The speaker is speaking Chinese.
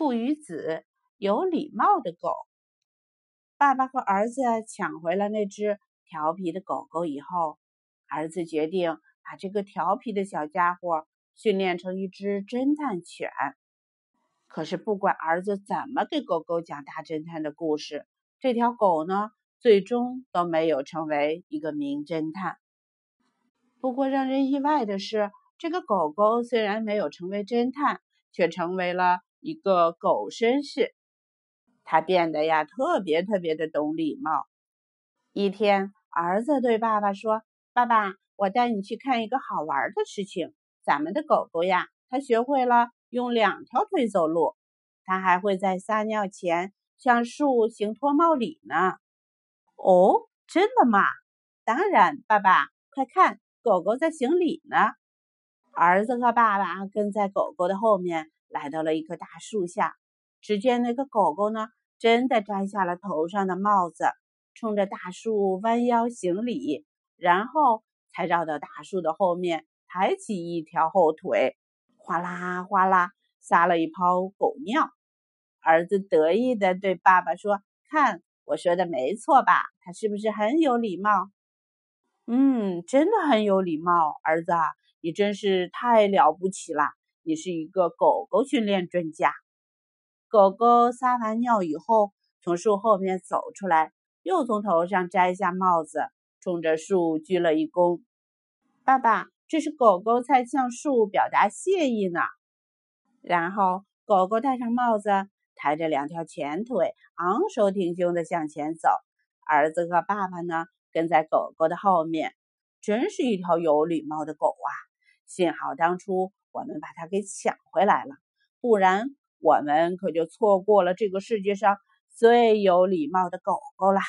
父与子有礼貌的狗。爸爸和儿子抢回了那只调皮的狗狗以后，儿子决定把这个调皮的小家伙训练成一只侦探犬。可是，不管儿子怎么给狗狗讲大侦探的故事，这条狗呢，最终都没有成为一个名侦探。不过，让人意外的是，这个狗狗虽然没有成为侦探，却成为了一个狗绅士。他变得呀，特别特别的懂礼貌。一天，儿子对爸爸说：“爸爸，我带你去看一个好玩的事情。咱们的狗狗呀，它学会了。”用两条腿走路，它还会在撒尿前向树行脱帽礼呢。哦，真的吗？当然，爸爸，快看，狗狗在行礼呢。儿子和爸爸跟在狗狗的后面，来到了一棵大树下。只见那个狗狗呢，真的摘下了头上的帽子，冲着大树弯腰行礼，然后才绕到大树的后面，抬起一条后腿。哗啦哗啦，撒了一泡狗尿。儿子得意地对爸爸说：“看，我说的没错吧？他是不是很有礼貌？”“嗯，真的很有礼貌。”儿子，你真是太了不起了！你是一个狗狗训练专家。狗狗撒完尿以后，从树后面走出来，又从头上摘下帽子，冲着树鞠了一躬。爸爸。这是狗狗在向树表达谢意呢。然后，狗狗戴上帽子，抬着两条前腿，昂首挺胸地向前走。儿子和爸爸呢，跟在狗狗的后面。真是一条有礼貌的狗啊！幸好当初我们把它给抢回来了，不然我们可就错过了这个世界上最有礼貌的狗狗了。